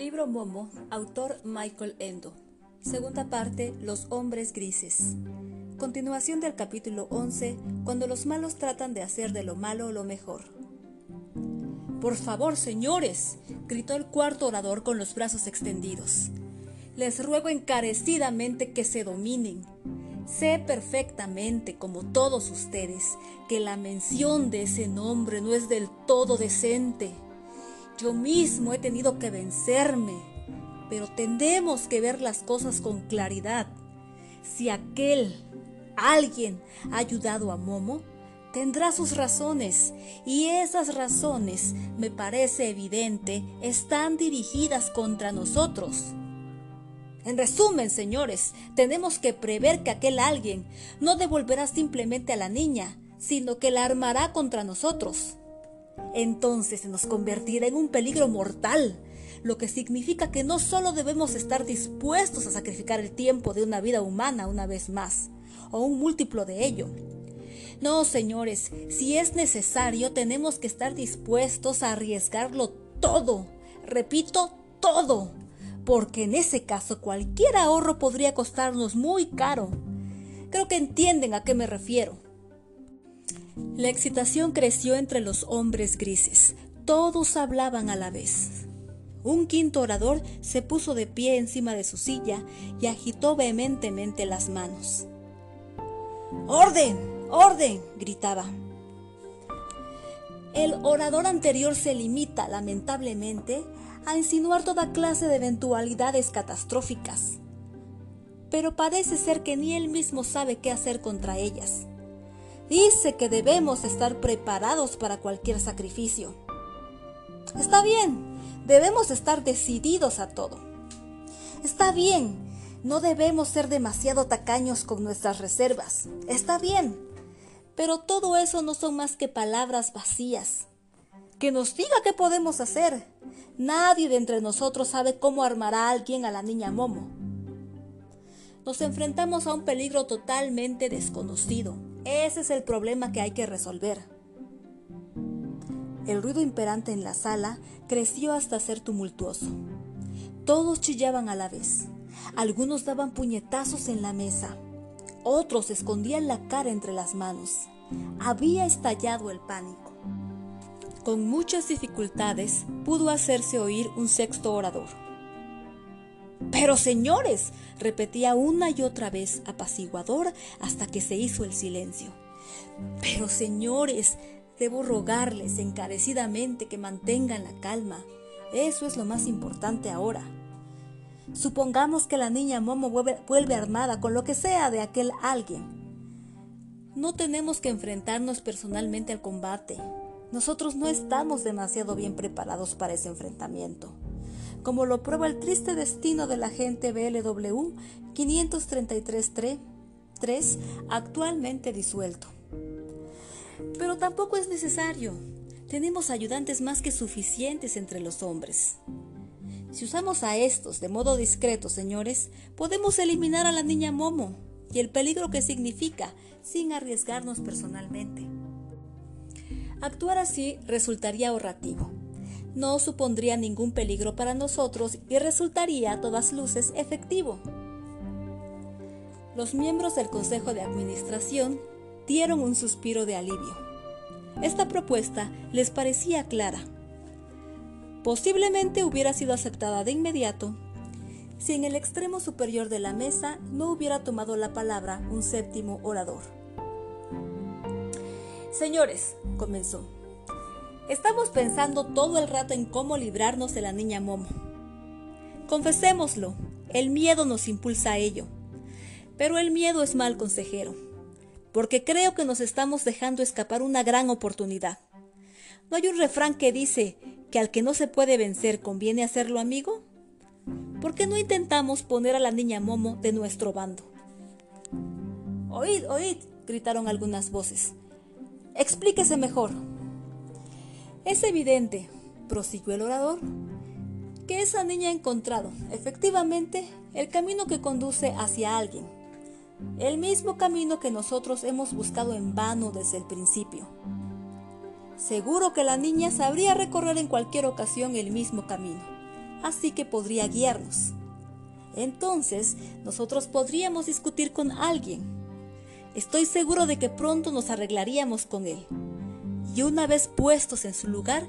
Libro Momo, autor Michael Endo. Segunda parte, Los hombres grises. Continuación del capítulo 11, cuando los malos tratan de hacer de lo malo lo mejor. Por favor, señores, gritó el cuarto orador con los brazos extendidos. Les ruego encarecidamente que se dominen. Sé perfectamente, como todos ustedes, que la mención de ese nombre no es del todo decente. Yo mismo he tenido que vencerme, pero tendemos que ver las cosas con claridad. Si aquel alguien ha ayudado a Momo, tendrá sus razones, y esas razones, me parece evidente, están dirigidas contra nosotros. En resumen, señores, tenemos que prever que aquel alguien no devolverá simplemente a la niña, sino que la armará contra nosotros entonces se nos convertirá en un peligro mortal, lo que significa que no solo debemos estar dispuestos a sacrificar el tiempo de una vida humana una vez más, o un múltiplo de ello. No, señores, si es necesario, tenemos que estar dispuestos a arriesgarlo todo, repito, todo, porque en ese caso cualquier ahorro podría costarnos muy caro. Creo que entienden a qué me refiero. La excitación creció entre los hombres grises. Todos hablaban a la vez. Un quinto orador se puso de pie encima de su silla y agitó vehementemente las manos. ¡Orden! ¡Orden! gritaba. El orador anterior se limita, lamentablemente, a insinuar toda clase de eventualidades catastróficas. Pero parece ser que ni él mismo sabe qué hacer contra ellas. Dice que debemos estar preparados para cualquier sacrificio. Está bien, debemos estar decididos a todo. Está bien, no debemos ser demasiado tacaños con nuestras reservas. Está bien, pero todo eso no son más que palabras vacías. Que nos diga qué podemos hacer. Nadie de entre nosotros sabe cómo armará a alguien a la niña Momo. Nos enfrentamos a un peligro totalmente desconocido ese es el problema que hay que resolver. El ruido imperante en la sala creció hasta ser tumultuoso. Todos chillaban a la vez. Algunos daban puñetazos en la mesa. Otros escondían la cara entre las manos. Había estallado el pánico. Con muchas dificultades pudo hacerse oír un sexto orador. Pero señores, repetía una y otra vez apaciguador hasta que se hizo el silencio. Pero señores, debo rogarles encarecidamente que mantengan la calma. Eso es lo más importante ahora. Supongamos que la niña Momo vuelve, armada con lo que sea de aquel alguien. No tenemos que enfrentarnos personalmente al combate. Nosotros no estamos demasiado bien preparados para ese enfrentamiento como lo prueba el triste destino de la gente BLW 533-3, actualmente disuelto. Pero tampoco es necesario. Tenemos ayudantes más que suficientes entre los hombres. Si usamos a estos de modo discreto, señores, podemos eliminar a la niña Momo y el peligro que significa sin arriesgarnos personalmente. Actuar así resultaría ahorrativo no supondría ningún peligro para nosotros y resultaría a todas luces efectivo. Los miembros del Consejo de Administración dieron un suspiro de alivio. Esta propuesta les parecía clara. Posiblemente hubiera sido aceptada de inmediato si en el extremo superior de la mesa no hubiera tomado la palabra un séptimo orador. Señores, comenzó, Estamos pensando todo el rato en cómo librarnos de la niña Momo. Confesémoslo, el miedo nos impulsa a ello. Pero el miedo es mal consejero, porque creo que nos estamos dejando escapar una gran oportunidad. ¿No hay un refrán que dice que al que no se puede vencer conviene hacerlo amigo? ¿Por qué no intentamos poner a la niña Momo de nuestro bando? Oíd, oíd, gritaron algunas voces. Explíquese mejor. Es evidente, prosiguió el orador, que esa niña ha encontrado, efectivamente, el camino que conduce hacia alguien, el mismo camino que nosotros hemos buscado en vano desde el principio. Seguro que la niña sabría recorrer en cualquier ocasión el mismo camino, así que podría guiarnos. Entonces, nosotros podríamos discutir con alguien. Estoy seguro de que pronto nos arreglaríamos con él. Y una vez puestos en su lugar,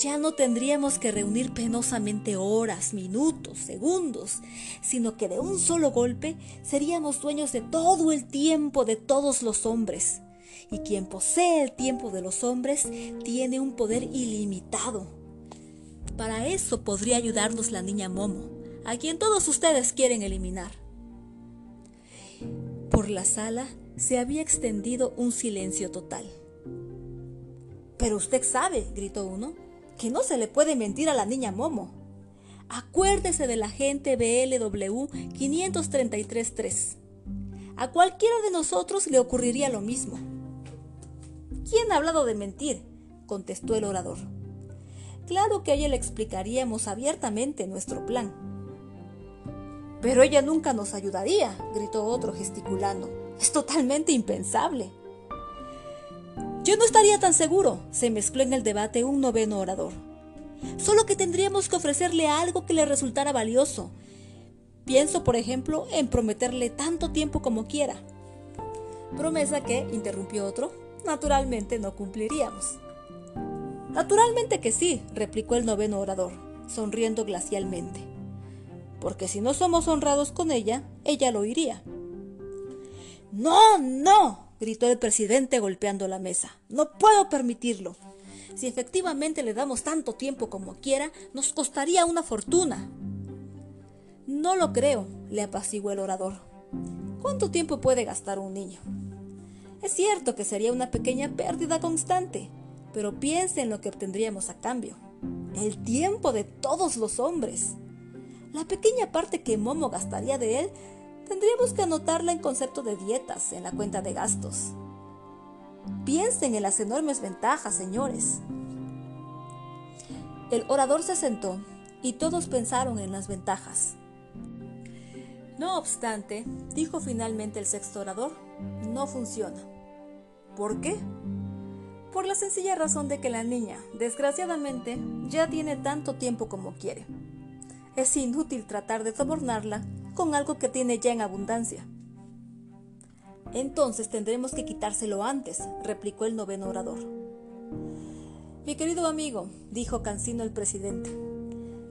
ya no tendríamos que reunir penosamente horas, minutos, segundos, sino que de un solo golpe seríamos dueños de todo el tiempo de todos los hombres. Y quien posee el tiempo de los hombres tiene un poder ilimitado. Para eso podría ayudarnos la niña Momo, a quien todos ustedes quieren eliminar. Por la sala se había extendido un silencio total. Pero usted sabe, gritó uno, que no se le puede mentir a la niña Momo. Acuérdese de la gente BLW 533.3. A cualquiera de nosotros le ocurriría lo mismo. ¿Quién ha hablado de mentir? contestó el orador. Claro que a ella le explicaríamos abiertamente nuestro plan. Pero ella nunca nos ayudaría, gritó otro gesticulando. Es totalmente impensable. Yo no estaría tan seguro, se mezcló en el debate un noveno orador. Solo que tendríamos que ofrecerle algo que le resultara valioso. Pienso, por ejemplo, en prometerle tanto tiempo como quiera. Promesa que, interrumpió otro, naturalmente no cumpliríamos. Naturalmente que sí, replicó el noveno orador, sonriendo glacialmente. Porque si no somos honrados con ella, ella lo oiría. No, no, gritó el presidente golpeando la mesa. No puedo permitirlo. Si efectivamente le damos tanto tiempo como quiera, nos costaría una fortuna. No lo creo, le apaciguó el orador. ¿Cuánto tiempo puede gastar un niño? Es cierto que sería una pequeña pérdida constante, pero piense en lo que obtendríamos a cambio. El tiempo de todos los hombres. La pequeña parte que Momo gastaría de él tendríamos que anotarla en concepto de dietas en la cuenta de gastos. Piensen en las enormes ventajas, señores. El orador se sentó y todos pensaron en las ventajas. No obstante, dijo finalmente el sexto orador, no funciona. ¿Por qué? Por la sencilla razón de que la niña, desgraciadamente, ya tiene tanto tiempo como quiere. Es inútil tratar de sobornarla con algo que tiene ya en abundancia. Entonces tendremos que quitárselo antes, replicó el noveno orador. Mi querido amigo, dijo Cancino el presidente,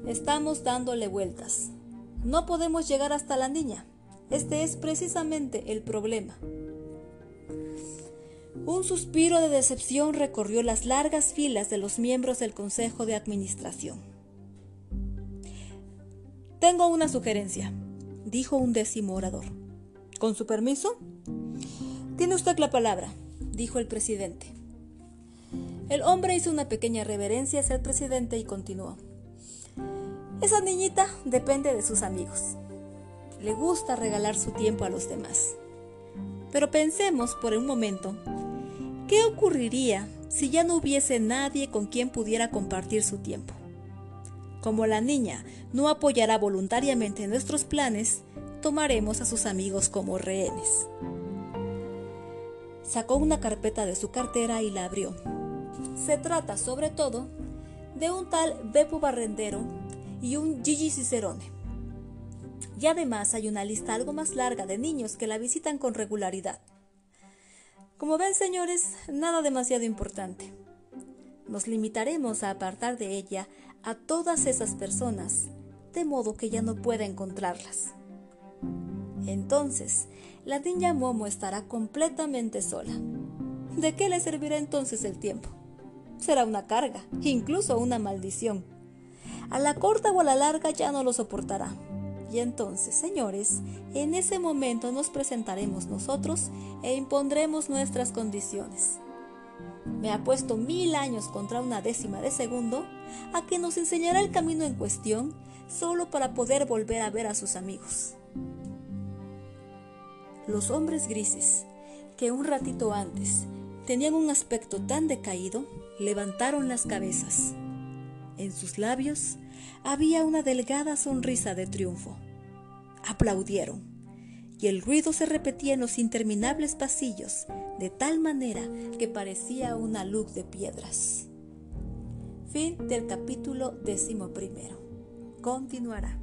estamos dándole vueltas. No podemos llegar hasta la niña. Este es precisamente el problema. Un suspiro de decepción recorrió las largas filas de los miembros del Consejo de Administración. Tengo una sugerencia, dijo un décimo orador. ¿Con su permiso? Tiene usted la palabra, dijo el presidente. El hombre hizo una pequeña reverencia hacia el presidente y continuó. Esa niñita depende de sus amigos. Le gusta regalar su tiempo a los demás. Pero pensemos por un momento, ¿qué ocurriría si ya no hubiese nadie con quien pudiera compartir su tiempo? Como la niña no apoyará voluntariamente nuestros planes, tomaremos a sus amigos como rehenes. Sacó una carpeta de su cartera y la abrió. Se trata, sobre todo, de un tal Beppo Barrendero y un Gigi Cicerone. Y además hay una lista algo más larga de niños que la visitan con regularidad. Como ven, señores, nada demasiado importante. Nos limitaremos a apartar de ella a todas esas personas, de modo que ya no pueda encontrarlas. Entonces, la niña Momo estará completamente sola. ¿De qué le servirá entonces el tiempo? Será una carga, incluso una maldición. A la corta o a la larga ya no lo soportará. Y entonces, señores, en ese momento nos presentaremos nosotros e impondremos nuestras condiciones me ha puesto mil años contra una décima de segundo, a que nos enseñará el camino en cuestión solo para poder volver a ver a sus amigos. Los hombres grises, que un ratito antes tenían un aspecto tan decaído, levantaron las cabezas. En sus labios había una delgada sonrisa de triunfo. Aplaudieron, y el ruido se repetía en los interminables pasillos de tal manera que parecía una luz de piedras. Fin del capítulo décimo primero. continuará.